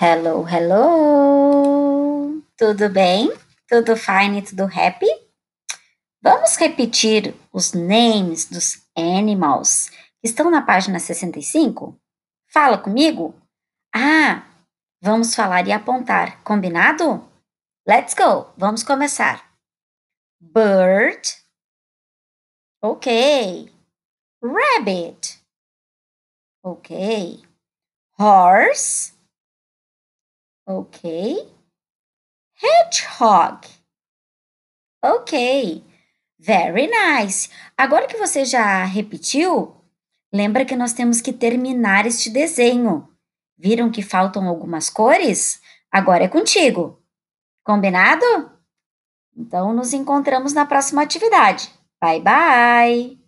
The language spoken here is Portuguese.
Hello, hello! Tudo bem? Tudo fine? Tudo happy? Vamos repetir os names dos animals que estão na página 65? Fala comigo? Ah, vamos falar e apontar, combinado? Let's go! Vamos começar. Bird. Ok. Rabbit. Ok. Horse. Ok. Hedgehog. Ok. Very nice. Agora que você já repetiu, lembra que nós temos que terminar este desenho. Viram que faltam algumas cores? Agora é contigo. Combinado? Então nos encontramos na próxima atividade. Bye bye!